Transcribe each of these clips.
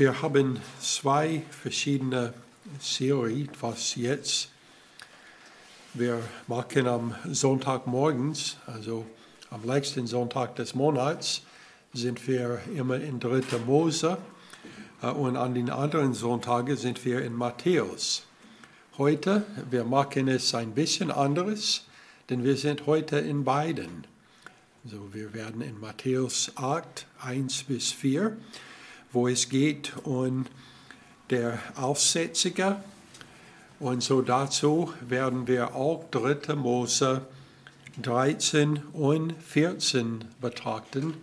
Wir haben zwei verschiedene Serien, was jetzt wir machen am Sonntagmorgens, also am letzten Sonntag des Monats, sind wir immer in 3. Mose äh, und an den anderen Sonntagen sind wir in Matthäus. Heute, wir machen es ein bisschen anderes, denn wir sind heute in beiden. Also wir werden in Matthäus 8, 1 bis 4 wo es geht um der Aussätzige. Und so dazu werden wir auch 3. Mose 13 und 14 betrachten,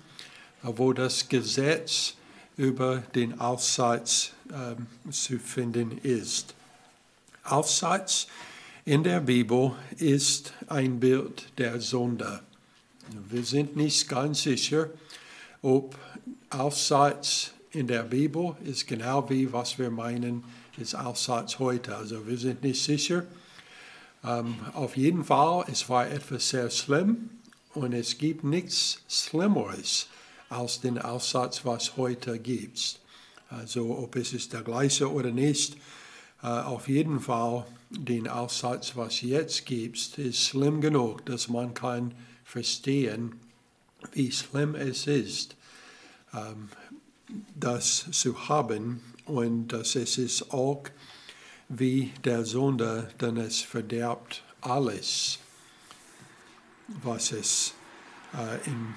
wo das Gesetz über den Aussatz äh, zu finden ist. Aussatz in der Bibel ist ein Bild der Sünde. Wir sind nicht ganz sicher, ob Aussatz in der Bibel ist genau wie was wir meinen, ist Aussatz heute. Also wir sind nicht sicher. Ähm, auf jeden Fall, es war etwas sehr schlimm und es gibt nichts Schlimmeres als den Aussatz, was heute gibt. Also ob es ist der gleiche oder nicht, äh, auf jeden Fall den Aussatz, was jetzt gibt, ist schlimm genug, dass man kann verstehen, wie schlimm es ist, ähm, das zu haben und dass es ist auch wie der Sünde, denn es verderbt alles, was es äh, im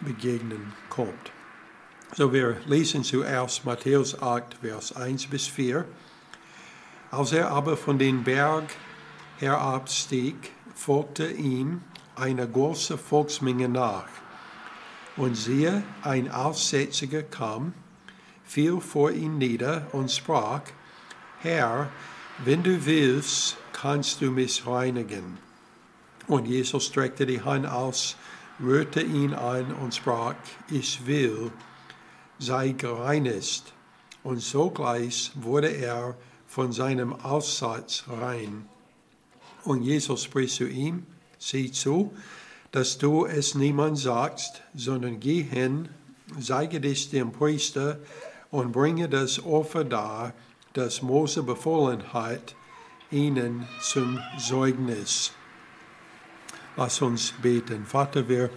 Begegnen kommt. So, wir lesen zuerst Matthäus 8, Vers 1 bis 4. Als er aber von den Berg herabstieg, folgte ihm eine große Volksmenge nach und siehe, ein Aussätziger kam, fiel vor ihn nieder und sprach, Herr, wenn du willst, kannst du mich reinigen. Und Jesus streckte die Hand aus, rührte ihn an und sprach, ich will, sei gereinigt. Und sogleich wurde er von seinem Aussatz rein. Und Jesus spricht zu ihm, sieh zu, dass du es niemand sagst, sondern geh hin, zeige dich dem Priester und bringe das Opfer dar, das Mose befohlen hat, ihnen zum Zeugnis. Lass uns beten. Vater, wir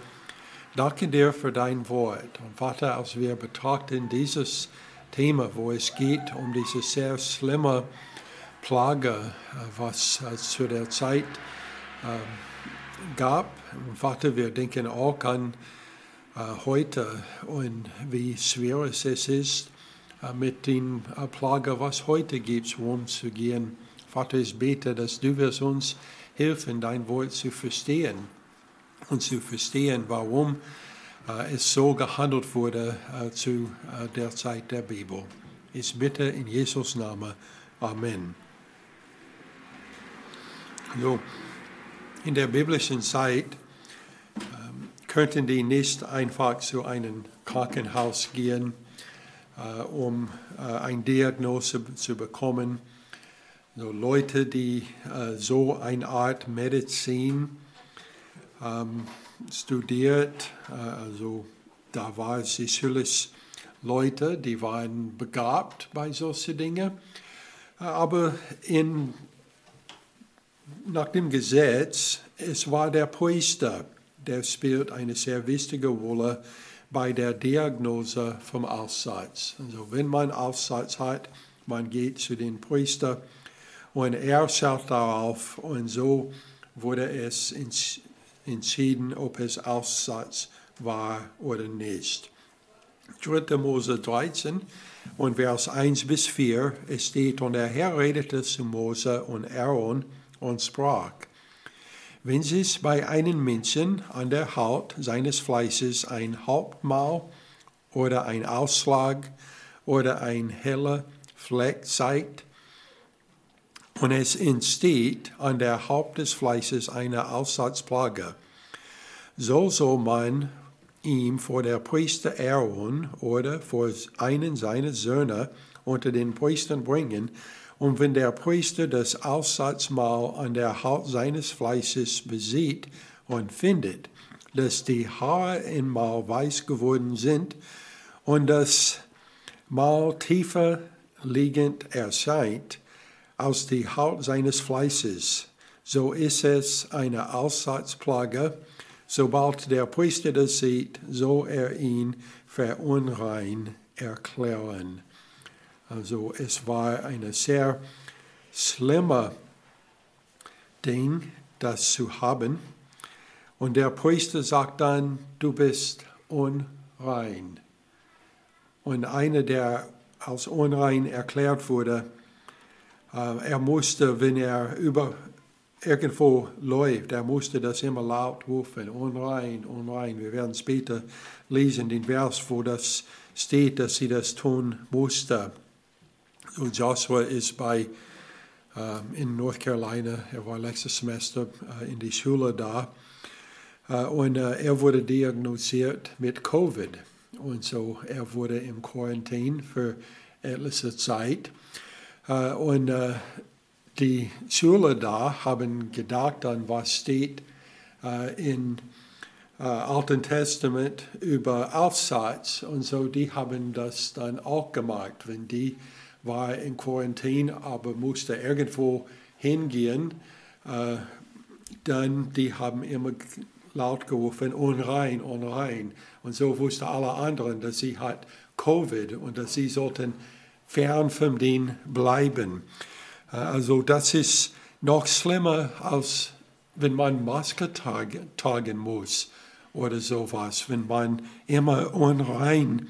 danken dir für dein Wort. Und Vater, als wir betrachten dieses Thema, wo es geht um diese sehr schlimme Plage, was zu der Zeit äh, gab. Vater, wir denken auch an äh, heute und wie schwer es ist, äh, mit den äh, Plagen, was heute gibt, umzugehen. Vater, ich bete, dass du wirst uns helfen, dein Wort zu verstehen und zu verstehen, warum äh, es so gehandelt wurde äh, zu äh, der Zeit der Bibel. Ich bitte in Jesus Namen. Amen. So in der biblischen Zeit ähm, könnten die nicht einfach zu einem Krankenhaus gehen, äh, um äh, eine Diagnose zu bekommen. So Leute, die äh, so eine Art Medizin ähm, studiert, äh, also da waren sicherlich Leute, die waren begabt bei solchen Dingen. Äh, aber in nach dem Gesetz, es war der Priester, der spielt eine sehr wichtige Rolle bei der Diagnose vom Aussatz. Also wenn man Aussatz hat, man geht zu dem Priester und er schaut darauf und so wurde es entschieden, ob es Aussatz war oder nicht. 3. Mose 13 und Vers 1 bis 4, es steht, und der Herr redete zu Mose und Aaron, und sprach, wenn sich bei einem Menschen an der Haut seines Fleisches ein Hauptmal oder ein Ausschlag oder ein heller Fleck zeigt, und es entsteht an der Haupt des Fleisches eine Aussatzplage, so soll man ihm vor der Priester Aaron oder vor einen seiner Söhne unter den Priestern bringen, und wenn der Priester das Aussatzmal an der Haut seines Fleisches besieht und findet, dass die Haare im Mal weiß geworden sind und das mal tiefer liegend erscheint als die Haut seines Fleißes, so ist es eine Aussatzplage, sobald der Priester das sieht, so er ihn verunrein erklären. Also es war eine sehr schlimme Ding, das zu haben. Und der Priester sagt dann, du bist unrein. Und einer, der als unrein erklärt wurde, äh, er musste, wenn er über irgendwo läuft, er musste das immer laut rufen, unrein, unrein. Wir werden später lesen den Vers, wo das steht, dass sie das tun musste. Joshua ist bei in North Carolina, er war letztes Semester äh, in die Schule da. Äh, und äh, er wurde diagnostiziert mit Covid. Und so er wurde im Quarantin für etliche Zeit. Und die Schüler da haben gedacht an, was steht im Alten Testament über Aufsatz. Und so die haben das dann auch gemacht. Wenn die war in Quarantin, aber musste irgendwo hingehen. Äh, dann, die haben immer laut gerufen, unrein, unrein. Und so wussten alle anderen, dass sie hat Covid und dass sie sollten fern von denen bleiben. Äh, also das ist noch schlimmer, als wenn man Maske tragen muss oder sowas, wenn man immer unrein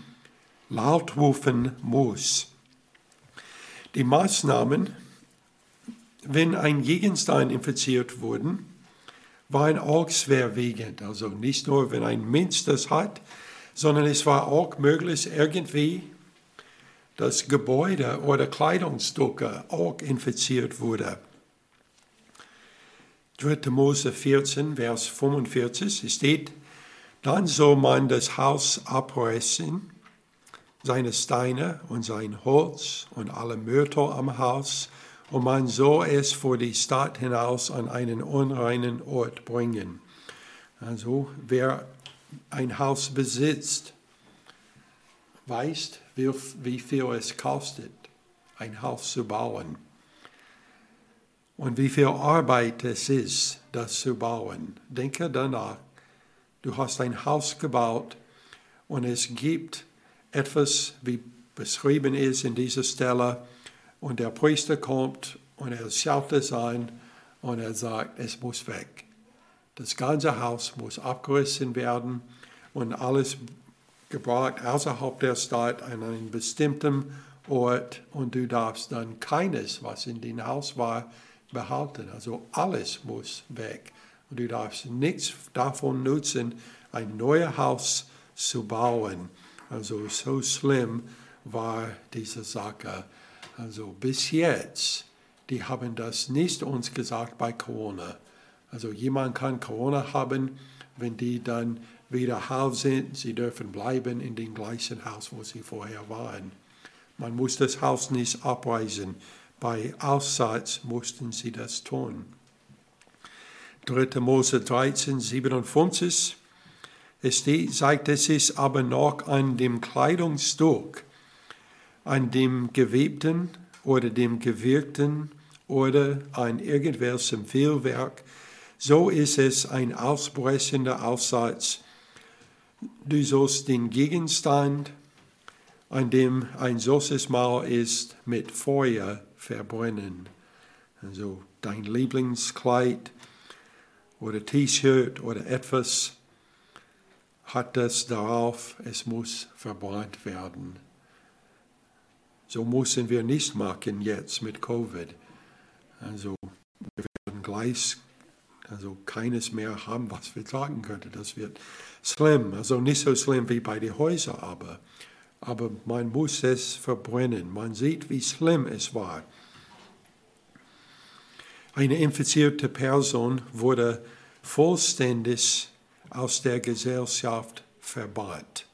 laut rufen muss. Die Maßnahmen, wenn ein Gegenstand infiziert wurde, waren auch schwerwiegend. Also nicht nur, wenn ein Mensch das hat, sondern es war auch möglich, irgendwie das Gebäude oder Kleidungsstücke auch infiziert wurde. 3. Mose 14, Vers 45 steht, dann soll man das Haus abreißen seine Steine und sein Holz und alle Mörtel am Haus, und man soll es vor die Stadt hinaus an einen unreinen Ort bringen. Also wer ein Haus besitzt, weiß, wie viel es kostet, ein Haus zu bauen. Und wie viel Arbeit es ist, das zu bauen. Denke danach. Du hast ein Haus gebaut und es gibt etwas, wie beschrieben ist in dieser Stelle. Und der Priester kommt und er schaut es an und er sagt, es muss weg. Das ganze Haus muss abgerissen werden und alles gebracht außerhalb der Stadt an einen bestimmten Ort und du darfst dann keines, was in dem Haus war, behalten. Also alles muss weg. Und du darfst nichts davon nutzen, ein neues Haus zu bauen. Also so schlimm war diese Sache. Also bis jetzt, die haben das nicht uns gesagt bei Corona. Also jemand kann Corona haben, wenn die dann wieder heil sind, sie dürfen bleiben in dem gleichen Haus, wo sie vorher waren. Man muss das Haus nicht abweisen. Bei Aussatz mussten sie das tun. 3. Mose 13, 57 es sagt, es ist aber noch an dem Kleidungsstück, an dem gewebten oder dem gewirkten oder an irgendwelchem Fehlwerk. So ist es ein ausbrechender Aussatz. Du sollst den Gegenstand, an dem ein solches Mal ist, mit Feuer verbrennen. Also dein Lieblingskleid oder T-Shirt oder etwas, hat das darauf, es muss verbrannt werden. So müssen wir nicht machen jetzt mit Covid. Also wir werden gleich also keines mehr haben, was wir tragen könnten. Das wird schlimm. Also nicht so schlimm wie bei den Häusern, aber, aber man muss es verbrennen. Man sieht, wie schlimm es war. Eine infizierte Person wurde vollständig aus der Gesellschaft verbannt.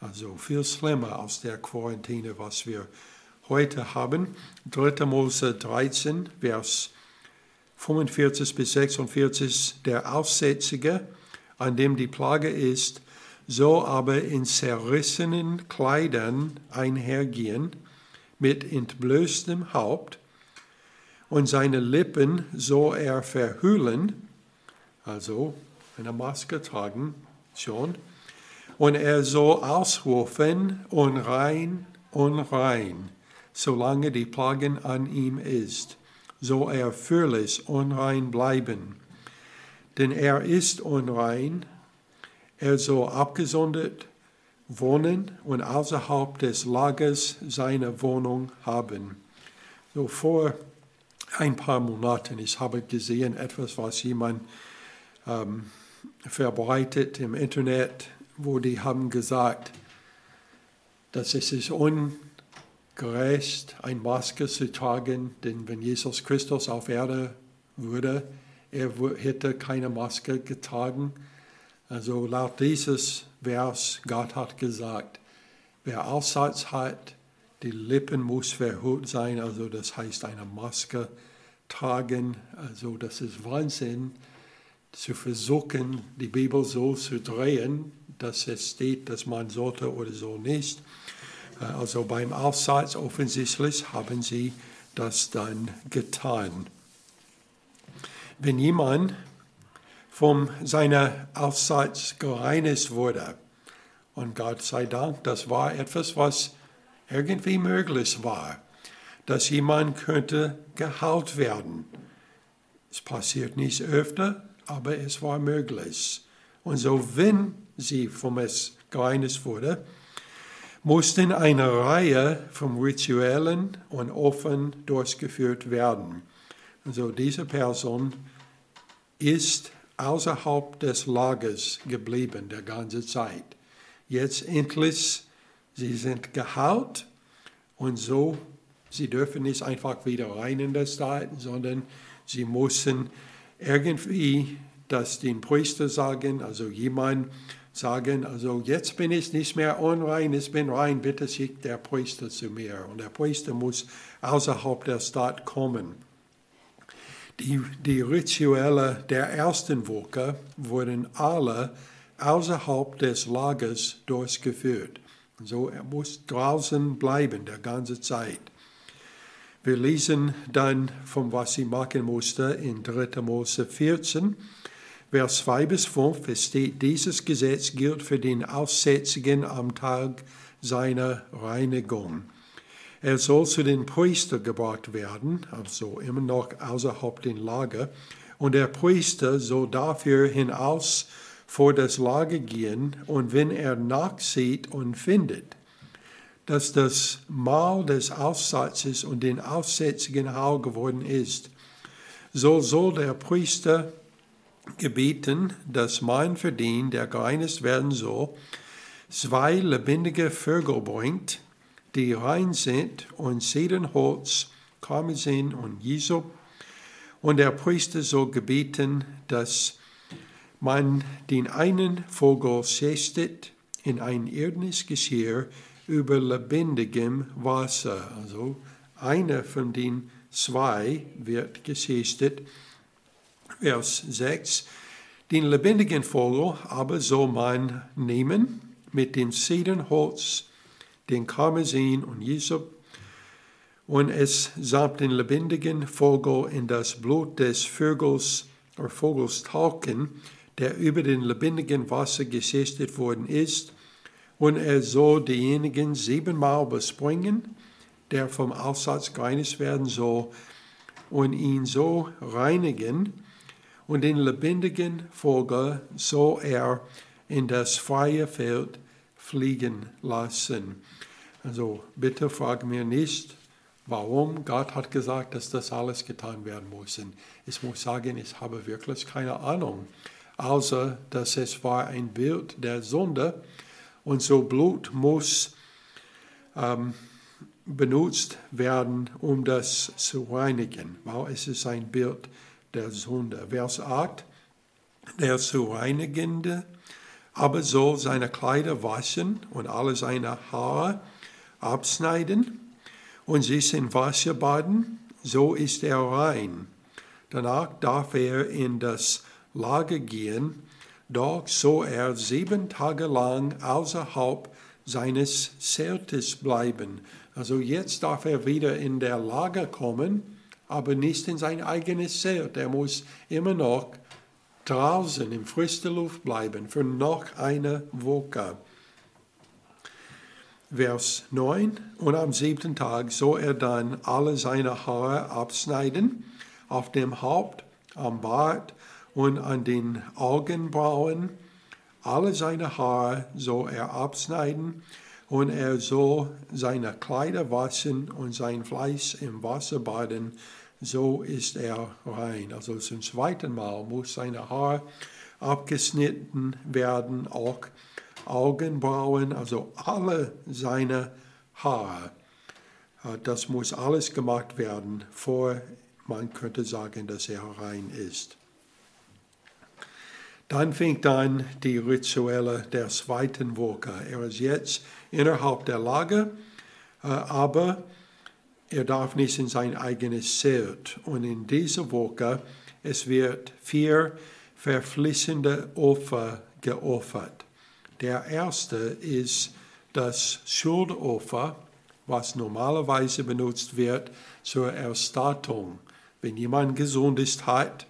Also viel schlimmer als der Quarantäne, was wir heute haben. 3. Mose 13, Vers 45 bis 46. Der Aussätzige, an dem die Plage ist, so aber in zerrissenen Kleidern einhergehen, mit entblößtem Haupt, und seine Lippen so er verhüllen, also eine Maske tragen schon, und er so ausrufen, unrein, unrein, solange die Plagen an ihm ist, so er völlig unrein bleiben. Denn er ist unrein, er soll abgesondert wohnen und außerhalb des Lagers seine Wohnung haben. So vor ein paar Monaten, ich habe gesehen, etwas, was jemand ähm, verbreitet im Internet, wo die haben gesagt, dass es ist ungerecht, eine Maske zu tragen, denn wenn Jesus Christus auf Erde würde, er hätte keine Maske getragen. Also laut dieses Vers, Gott hat gesagt, wer Aussatz hat, die Lippen muss verhüllt sein, also das heißt eine Maske tragen. Also das ist Wahnsinn, zu versuchen, die Bibel so zu drehen, dass es steht, dass man sollte oder so nicht. Äh, also beim Aussatz offensichtlich haben sie das dann getan. Wenn jemand von seiner Aussatz gereinigt wurde, und Gott sei Dank, das war etwas, was irgendwie möglich war, dass jemand könnte geheilt werden. Es passiert nicht öfter, aber es war möglich. Und so, wenn sie vom es gereinigt wurde, mussten eine Reihe von Rituellen und Opfern durchgeführt werden. Also diese Person ist außerhalb des Lagers geblieben der ganze Zeit. Jetzt endlich, sie sind geheilt und so, sie dürfen nicht einfach wieder rein in das Stadt, sondern sie müssen irgendwie das den Priester sagen, also jemand sagen, also jetzt bin ich nicht mehr unrein, ich bin rein, bitte schickt der Priester zu mir. Und der Priester muss außerhalb der Stadt kommen. Die, die Rituelle der ersten Woche wurden alle außerhalb des Lagers durchgeführt. So er muss draußen bleiben der ganze Zeit. Wir lesen dann, von was sie machen musste in 3. Mose 14, Vers 2 bis 5. Es steht, dieses Gesetz gilt für den Aussätzigen am Tag seiner Reinigung. Er soll zu den Priester gebracht werden, also immer noch außerhalb den Lager, und der Priester soll dafür hinaus vor das Lager gehen, und wenn er nachsieht und findet, dass das Mahl des Aussatzes und den Aussätzigen heil geworden ist. So soll der Priester gebeten, dass mein Verdien, der gereinigt werden soll, zwei lebendige Vögel bringt, die rein sind, und Zedernholz, Karmesin und Jesop. Und der Priester soll gebeten, dass man den einen Vogel schästet in ein irdisches Geschirr, über lebendigem Wasser. Also einer von den zwei wird gesichtet. Vers 6. Den lebendigen Vogel aber soll man nehmen mit dem Zedernholz, den Karmesin und Jesop und es samt den lebendigen Vogel in das Blut des Vogels oder Vogels tauchen, der über den lebendigen Wasser gesichtet worden ist, und er soll diejenigen siebenmal bespringen, der vom Aussatz gereinigt werden soll, und ihn so reinigen, und den lebendigen Vogel soll er in das freie Feld fliegen lassen. Also bitte frag mir nicht, warum Gott hat gesagt, dass das alles getan werden muss. Ich muss sagen, ich habe wirklich keine Ahnung, außer dass es war ein Bild der Sünde und so Blut muss ähm, benutzt werden, um das zu reinigen, weil es ist ein Bild der Sünde. Vers 8, der zu reinigende aber soll seine Kleider waschen und alle seine Haare abschneiden und sich in Wasser baden, so ist er rein. Danach darf er in das Lager gehen doch so er sieben Tage lang außerhalb seines Zeltes bleiben. Also jetzt darf er wieder in der Lager kommen, aber nicht in sein eigenes Zelt. Er muss immer noch draußen in frischer Luft bleiben für noch eine Woche. Vers 9. Und am siebten Tag soll er dann alle seine Haare abschneiden, auf dem Haupt, am Bart und an den Augenbrauen. Alle seine Haare soll er abschneiden und er soll seine Kleider waschen und sein Fleisch im Wasser baden. So ist er rein. Also zum zweiten Mal muss seine Haare abgeschnitten werden, auch Augenbrauen, also alle seine Haare. Äh, das muss alles gemacht werden, vor man könnte sagen, dass er rein ist. Dann fängt an die Rituelle der zweiten Woche. Er ist jetzt innerhalb der Lage, äh, aber er darf nicht in sein eigenes Zelt. Und in dieser Woche, es wird vier verfließende Opfer geopfert. Der erste ist das Schuldopfer, was normalerweise benutzt wird zur Erstattung. Wenn jemand gesund ist hat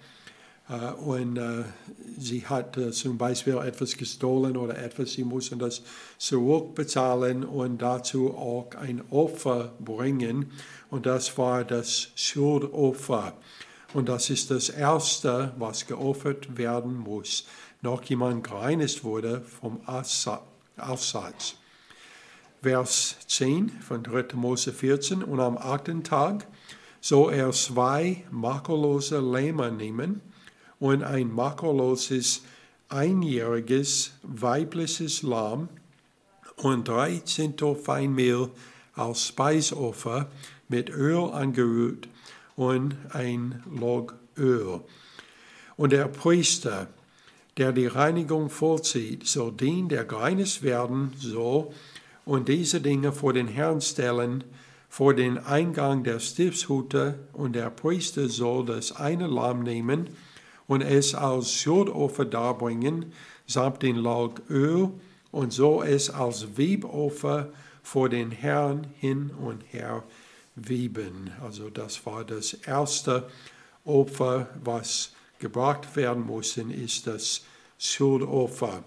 und äh, sie hat zum Beispiel etwas gestohlen oder etwas, sie müssen das zurückbezahlen und dazu auch ein Opfer bringen. Und das war das Schuldopfer. Und das ist das Erste, was geopfert werden muss noch jemand gereinigt wurde vom Aussatz. Vers 10 von 3. Mose 14. Und am achten Tag soll er zwei makellose Lämmer nehmen und ein makelloses einjähriges weibliches Lamm und drei Zinto Feinmehl als Speisopfer mit Öl angerührt und ein Log Öl. Und der Priester der die Reinigung vollzieht, soll den, der gereinigt werden soll, und diese Dinge vor den Herrn stellen, vor den Eingang der Stiftshütte, und der Priester soll das eine Lamm nehmen und es als Schuldopfer darbringen, samt den Log Öl, und so es als Wiebopfer vor den Herrn hin und her wieben. Also das war das erste Opfer, was gebracht werden mussten, ist das Schuldopfer.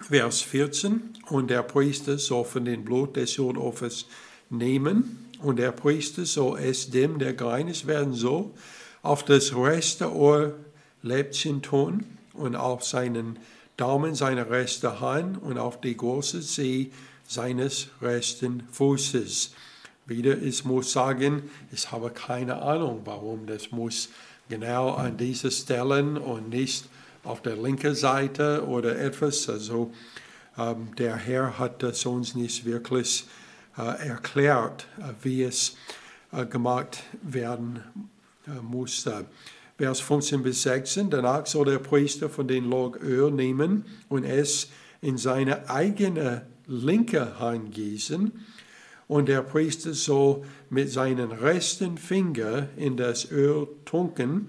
Vers 14. Und der Priester soll von dem Blut des Schuldopfers nehmen, und der Priester soll es dem, der gereinigt werden soll, auf das rechte Ohrläppchen tun und auf seinen Daumen seiner rechten Hand und auf die große Zeh seines rechten Fußes. Wieder, ich muss sagen, ich habe keine Ahnung, warum das muss genau an diese Stellen und nicht auf der linken Seite oder etwas. Also ähm, der Herr hat das uns nicht wirklich äh, erklärt, äh, wie es äh, gemacht werden äh, musste. Vers 15 bis 16, danach soll der Priester von den Log Öl nehmen und es in seine eigene linke Hand gießen und der Priester soll mit seinen rechten Finger in das Öl tunken,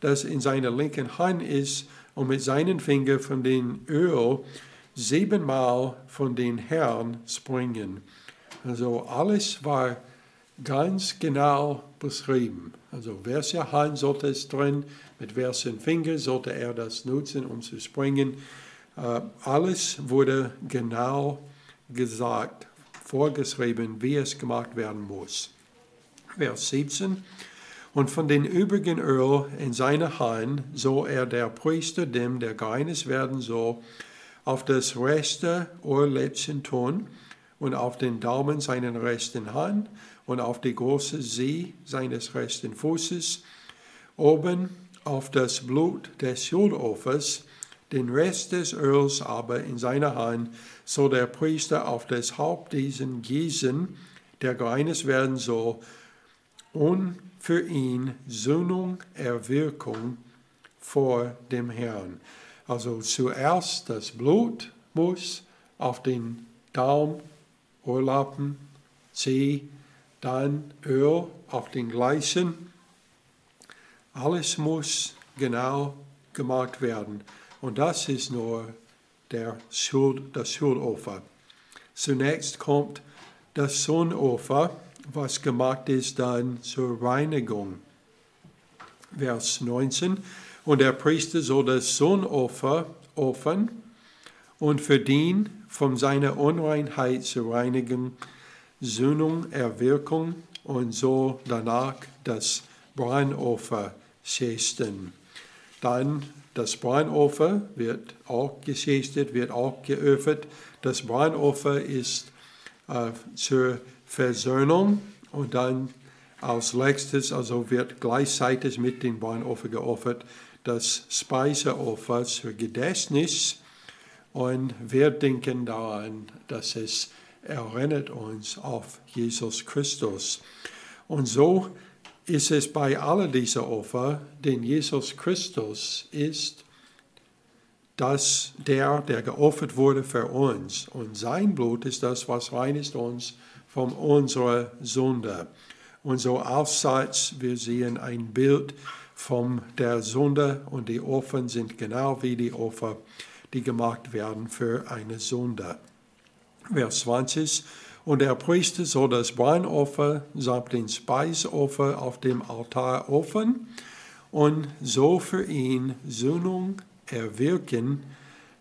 das in seiner linken Hand ist, und mit seinen Fingern von dem Öl siebenmal von den Herrn springen. Also alles war ganz genau beschrieben. Also Hand sollte es drin, mit welchen Fingern sollte er das nutzen, um zu springen. Uh, alles wurde genau gesagt vorgeschrieben, wie es gemacht werden muss. Vers 17. Und von den übrigen Öl in seiner Hand soll er der Priester, dem der gereinigt werden soll, auf das rechte Ohrläppchen tun und auf den Daumen seiner rechten Hand und auf die große See seines rechten Fußes, oben auf das Blut des Schuldopfers, den Rest des Öls aber in seiner Hand soll der Priester auf das Haupt diesen gießen, der gereinigt werden soll, und für ihn Sühnung, Erwirkung vor dem Herrn. Also zuerst das Blut muss auf den Daumen, Ohrlappen, Zeh, dann Öl auf den gleichen. Alles muss genau gemacht werden Und das ist nur der Schuld, das Schuldopfer. Zunächst kommt das Sohnopfer, was gemacht ist dann zur Reinigung. Vers 19. Und der Priester soll das Sohnopfer opfern und verdient von seiner Unreinheit zu reinigen, Sühnung, Erwirkung und so danach das Brandopfer schästen. Dann das Brandopfer wird auch geschästet, wird auch geöffnet. Das Brandopfer ist äh, zur Versöhnung und dann als letztes, also wird gleichzeitig mit dem Brandopfer geopfert, das Speiseopfer zur Gedächtnis. Und wir denken daran, dass es erinnert uns auf Jesus Christus. Und so ist es bei all diesen Opfer, denn Jesus Christus ist das, der, der geopfert wurde für uns. Und sein Blut ist das, was reinigt uns von unserer Sünde. Und so aufseits, wir sehen ein Bild von der Sünde und die Opfer sind genau wie die Opfer, die gemacht werden für eine Sünde. Vers 20. Und der Priester soll das Brandopfer samt den Speisopfer auf dem Altar opfern und so für ihn Sühnung erwirken,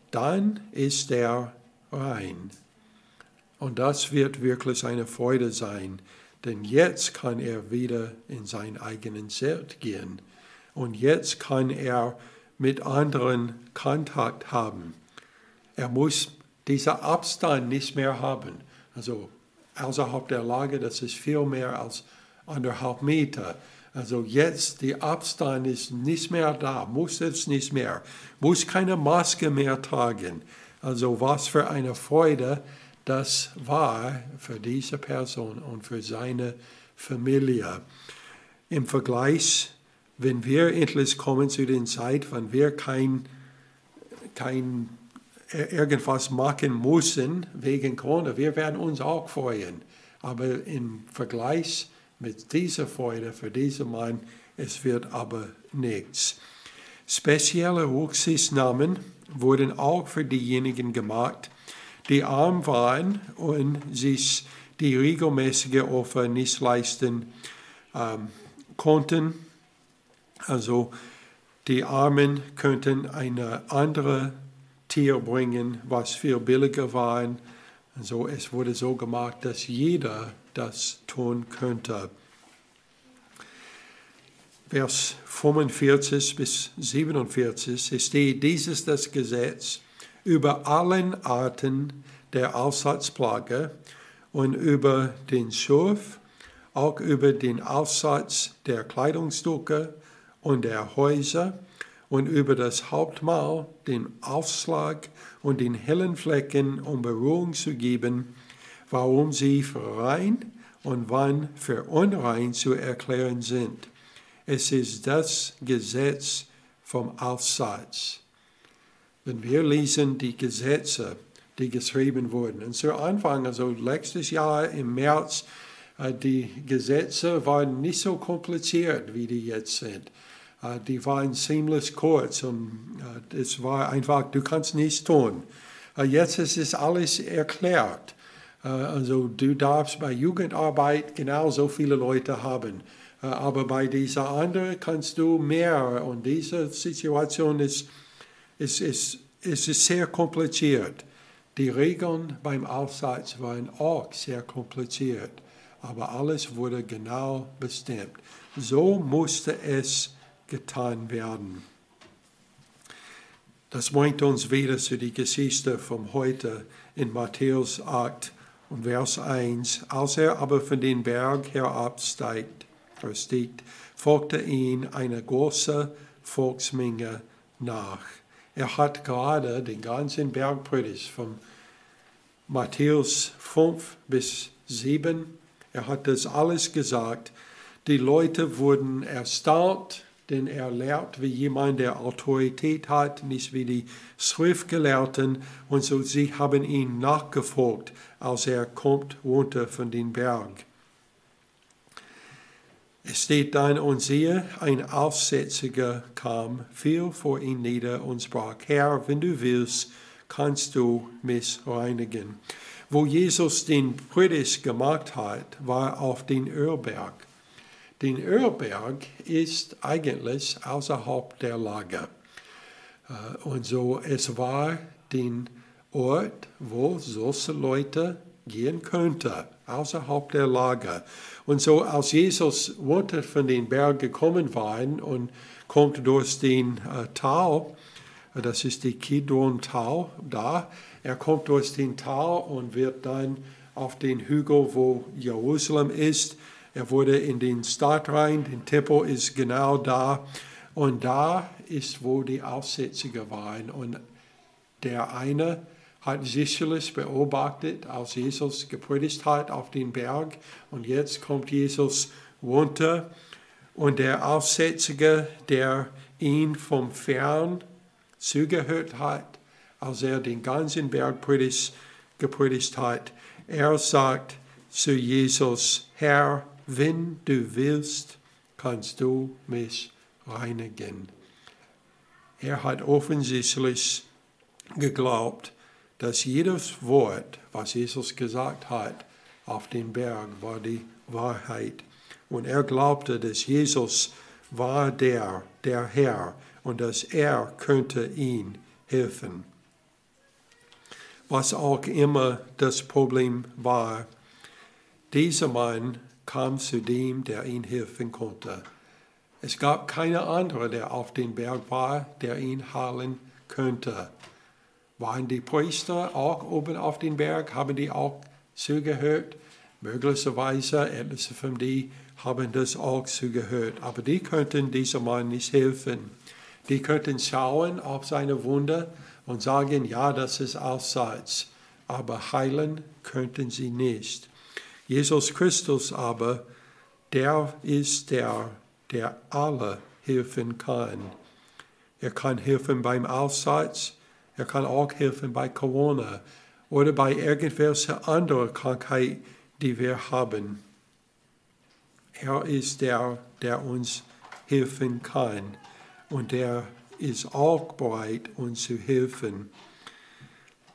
dann ist er rein. Und das wird wirklich eine Freude sein, denn jetzt kann er wieder in sein eigenen Zelt gehen und jetzt kann er mit anderen Kontakt haben. Er muss diesen Abstand nicht mehr haben. Also außerhalb der Lage, das ist viel mehr als anderthalb Meter. Also jetzt, der Abstand ist nicht mehr da, muss es nicht mehr, muss keine Maske mehr tragen. Also was für eine Freude das war für diese Person und für seine Familie. Im Vergleich, wenn wir endlich kommen zu den Zeit, wenn wir kein, kein irgendwas machen müssen wegen Corona, wir werden uns auch freuen. Aber im Vergleich mit dieser Freude für diesen Mann, es wird aber nichts. Spezielle Rücksichtnahmen wurden auch für diejenigen gemacht, die arm waren und sich die regelmäßige Opfer nicht leisten ähm, konnten. Also die Armen könnten eine andere Tier bringen, was viel billiger war. Also es wurde so gemacht, dass jeder das tun könnte. Vers 45 bis 47 steht, dieses das Gesetz, über allen Arten der Aussatzplage und über den Schurf, auch über den Aussatz der Kleidungsstücke und der Häuser und über das Hauptmahl, den Aufschlag und den hellen Flecken, um Berührung zu geben, warum sie für rein und wann für unrein zu erklären sind. Es ist das Gesetz vom Aussatz wenn wir lesen die Gesetze, die geschrieben wurden. Und zu Anfang, also letztes Jahr im März, äh, die Gesetze waren nicht so kompliziert, wie die jetzt sind. Äh, die waren ziemlich kurz und äh, es war einfach, du kannst nichts tun. Jetzt ist es alles erklärt. Also du darfst bei Jugendarbeit genauso viele Leute haben. Aber bei dieser anderen kannst du mehr. Und diese Situation ist es ist, es ist sehr kompliziert. Die Regeln beim Aussatz waren auch sehr kompliziert, aber alles wurde genau bestimmt. So musste es getan werden. Das bringt uns wieder zu der Geschichte von heute in Matthäus 8 und Vers 1. Als er aber von den Berg herabsteigt, stiegt, folgte ihn eine große Volksmenge nach. Er hat gerade den ganzen Bergpredigt von Matthäus 5 bis 7, er hat das alles gesagt. Die Leute wurden erstaunt, denn er lehrt wie jemand, der Autorität hat, nicht wie die Schriftgelehrten. Und so sie haben ihn nachgefolgt, als er kommt runter von den Berg. Es steht dann, und siehe, ein Aussätziger kam, fiel vor ihn nieder und sprach, Herr, wenn du willst, kannst du mich reinigen. Wo Jesus den Predigt gemacht hat, war auf den Ölberg. Den Ölberg ist eigentlich außerhalb der Lager. Äh, und so, es war den Ort, wo solche Leute gehen könnten, außerhalb der Lager. Und so, als Jesus runter von den Berg gekommen war und kommt durch den äh, Tal, äh, das ist die Kidron-Tal da, er kommt durch den Tal und wird dann auf den Hügel, wo Jerusalem ist. Er wurde in den Stadt rein, der Tempel ist genau da. Und da ist, wo die Aussätzige waren. Und der eine hat sicherlich beobachtet, als Jesus gepredigt hat auf den Berg. Und jetzt kommt Jesus runter. Und der Aussätzige, der ihn vom Fern zugehört hat, als er den ganzen Berg gepredigt hat, er sagt zu Jesus, Herr, wenn du willst, kannst du mich reinigen. Er hat offensichtlich geglaubt, dass jedes Wort, was Jesus gesagt hat, auf dem Berg war die Wahrheit. Und er glaubte, dass Jesus war der, der Herr, und dass er könnte ihn helfen. Was auch immer das Problem war, dieser Mann kam zu dem, der ihn helfen konnte. Es gab keine andere, der auf dem Berg war, der ihn heilen könnte. Waren die Priester auch oben auf dem Berg? Haben die auch zugehört? Möglicherweise etliche von die haben das auch zugehört. Aber die könnten diesem Mann nicht helfen. Die könnten schauen auf seine Wunde und sagen, ja, das ist allseits. Aber heilen könnten sie nicht. Jesus Christus aber, der ist der der alle helfen kann. Er kann helfen beim Allseits, er kann auch helfen bei Corona oder bei irgendwelcher anderen Krankheit, die wir haben. Er ist der, der uns helfen kann und der ist auch bereit, uns zu helfen.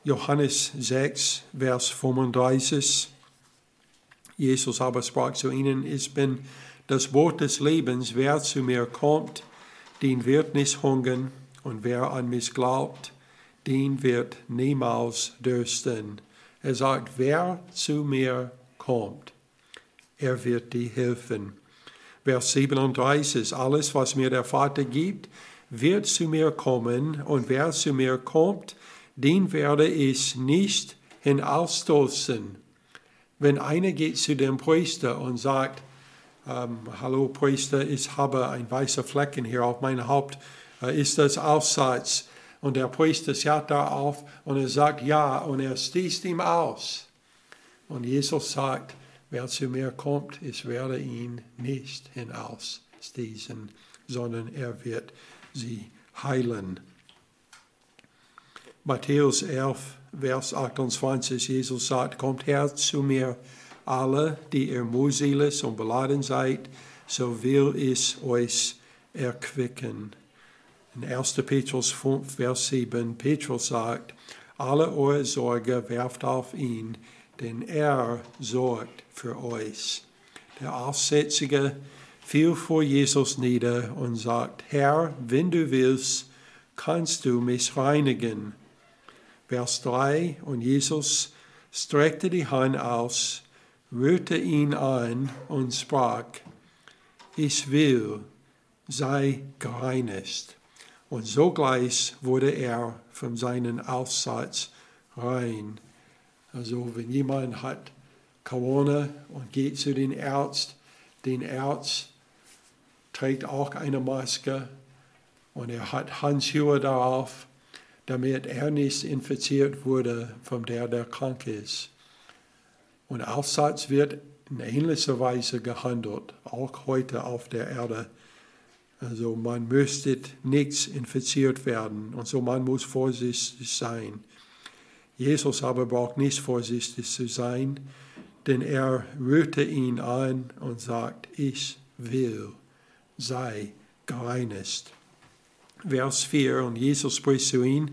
Johannes 6, Vers 35. Jesus aber sprach zu ihnen, ich bin das Wort des Lebens, wer zu mir kommt, den wird nicht hungern, und wer an mich glaubt, den wird niemals dürsten. Er sagt, wer zu mir kommt, er wird dir helfen. Vers 37, alles, was mir der Vater gibt, wird zu mir kommen, und wer zu mir kommt, den werde ich nicht hinausstoßen. Wenn einer geht zu dem Priester und sagt, ähm, hallo Priester, ich habe ein weißer Flecken hier auf meinem Haupt. Äh, ist das Aussatz? Und der Priester schaut da auf und er sagt ja und er stießt ihm aus. Und Jesus sagt, wer zu mir kommt, ich werde ihn nicht hinausstießen, sondern er wird sie heilen. Matthäus 11, Vers 28, Jesus sagt, kommt her zu mir, alle, die ihr mühselig und beladen seid, so will ich euch erquicken. In 1. Petrus 5, Vers 7, Petrus sagt, alle eure Sorge werft auf ihn, denn er sorgt für euch. Der Aussätzige fiel vor Jesus nieder und sagt, Herr, wenn du willst, kannst du mich reinigen. Vers 3, und Jesus streckte die Hand aus, rührte ihn an und sprach, ich will, sei gereinigt. Und sogleich wurde er von seinem Aussatz rein. Also wenn jemand hat Corona und geht zu den Arzt, den Arzt trägt auch eine Maske und er hat Handschuhe darauf, damit er nicht infiziert wurde von der, der krank ist. Und Aussatz wird in ähnlicher Weise gehandelt, auch heute auf der Erde. Also man müsste nichts infiziert werden und so man muss vorsichtig sein. Jesus aber braucht nicht vorsichtig zu sein, denn er rührte ihn an und sagt, ich will, sei gereinigt. Vers 4, und Jesus spricht zu ihm,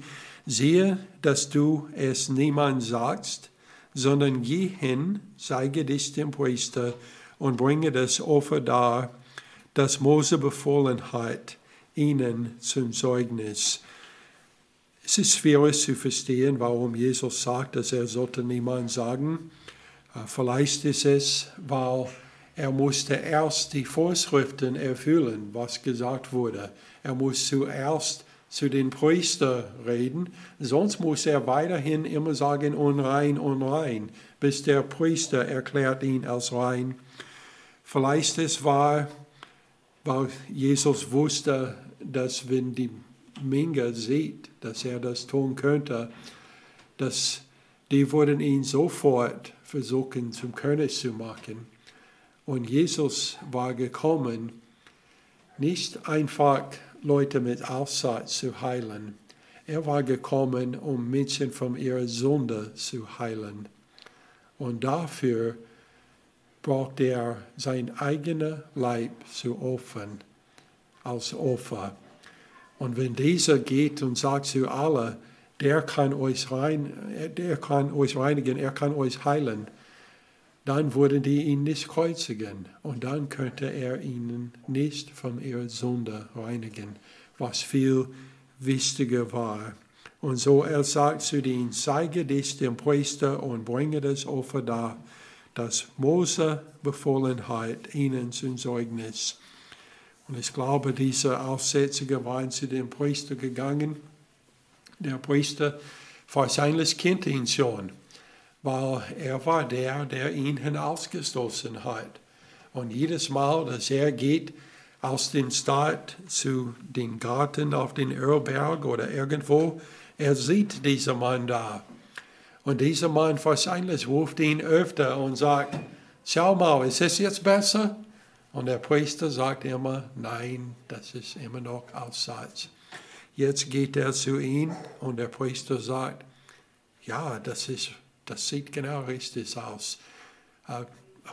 siehe, dass du es niemand sagst, sondern geh hin, zeige dich dem Priester und bringe das Opfer dar, das Mose befohlen hat, ihnen zum Zeugnis. Es ist schwierig zu verstehen, warum Jesus sagt, dass er sollte niemand sagen. Äh, vielleicht ist es, weil er musste erst die Vorschriften erfüllen, was gesagt wurde. Er muss zuerst zu den Priestern reden, sonst muss er weiterhin immer sagen, unrein, unrein, bis der Priester erklärt ihn als rein. Vielleicht es war, weil Jesus wusste, dass wenn die Menge sieht, dass er das tun könnte, dass die würden ihn sofort versuchen zum König zu machen. Und Jesus war gekommen, nicht einfach Leute mit Aussatz zu heilen. Er war gekommen, um Menschen von ihrer Sünde zu heilen. Und dafür braucht er sein eigenes Leib zu opfern, als Opfer. Und wenn dieser geht und sagt zu allen, der kann euch rein, der kann euch reinigen, er kann euch heilen, dann würden die ihn nicht kreuzigen und dann könnte er ihnen nicht von ihrer Sünde reinigen, was viel wichtiger war. Und so er sagt zu ihnen, zeige dich dem Priester und bringe das Opfer da, das Mose befohlen hat, ihnen zum Zeugnis. Und ich glaube, dieser Aussätzige war zu dem Priester gegangen. Der Priester wahrscheinlich kennt ihn schon weil er war der, der ihn hinausgestoßen hat. Und jedes Mal, dass er geht aus dem Stadt zu den Garten auf den Erlberg oder irgendwo, er sieht diesen Mann da. Und dieser Mann wahrscheinlich ruft ihn öfter und sagt, schau mal, ist es jetzt besser? Und der Priester sagt immer, nein, das ist immer noch Aussatz. Jetzt geht er zu ihm und der Priester sagt, ja, das ist das sieht genau richtig aus. Uh,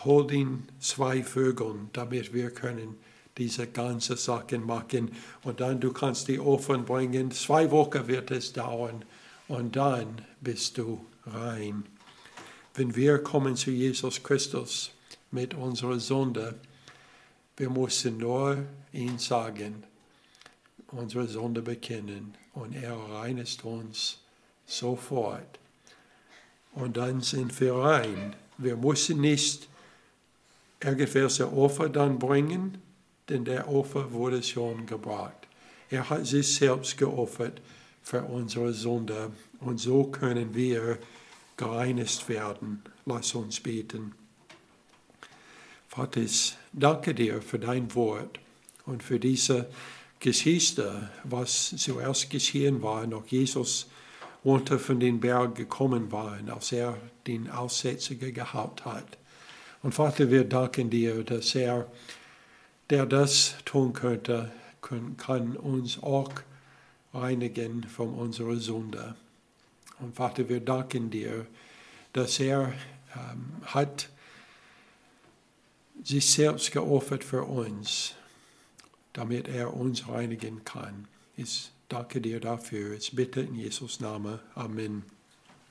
hol ihn zwei Vögeln, damit wir können diese ganze Sachen machen. Und dann du kannst die Ofen bringen. Zwei Wochen wird es dauern. Und dann bist du rein. Wenn wir kommen zu Jesus Christus mit unserer Sünde, wir müssen nur ihn sagen, unsere Sünde bekennen und er reinigt uns sofort und dann sind wir rein. Wir müssen nicht irgendwelche Opfer dann bringen, denn der Opfer wurde schon gebracht. Er hat sich selbst geopfert für unsere Sünde und so können wir gereinigt werden. Lass uns beten. Vater, danke dir für dein Wort und für diese Geschichte, was zuerst geschehen war, noch Jesus runter von den Berg gekommen waren, als er den Aussätzigen gehabt hat. Und Vater, wir danken dir, dass er, der das tun könnte, kann uns auch reinigen von unserer Sünde. Und Vater, wir danken dir, dass er ähm, hat sich selbst geopfert für uns, damit er uns reinigen kann. Ist Danke dir dafür. Ich bitte in Jesus Namen. Amen.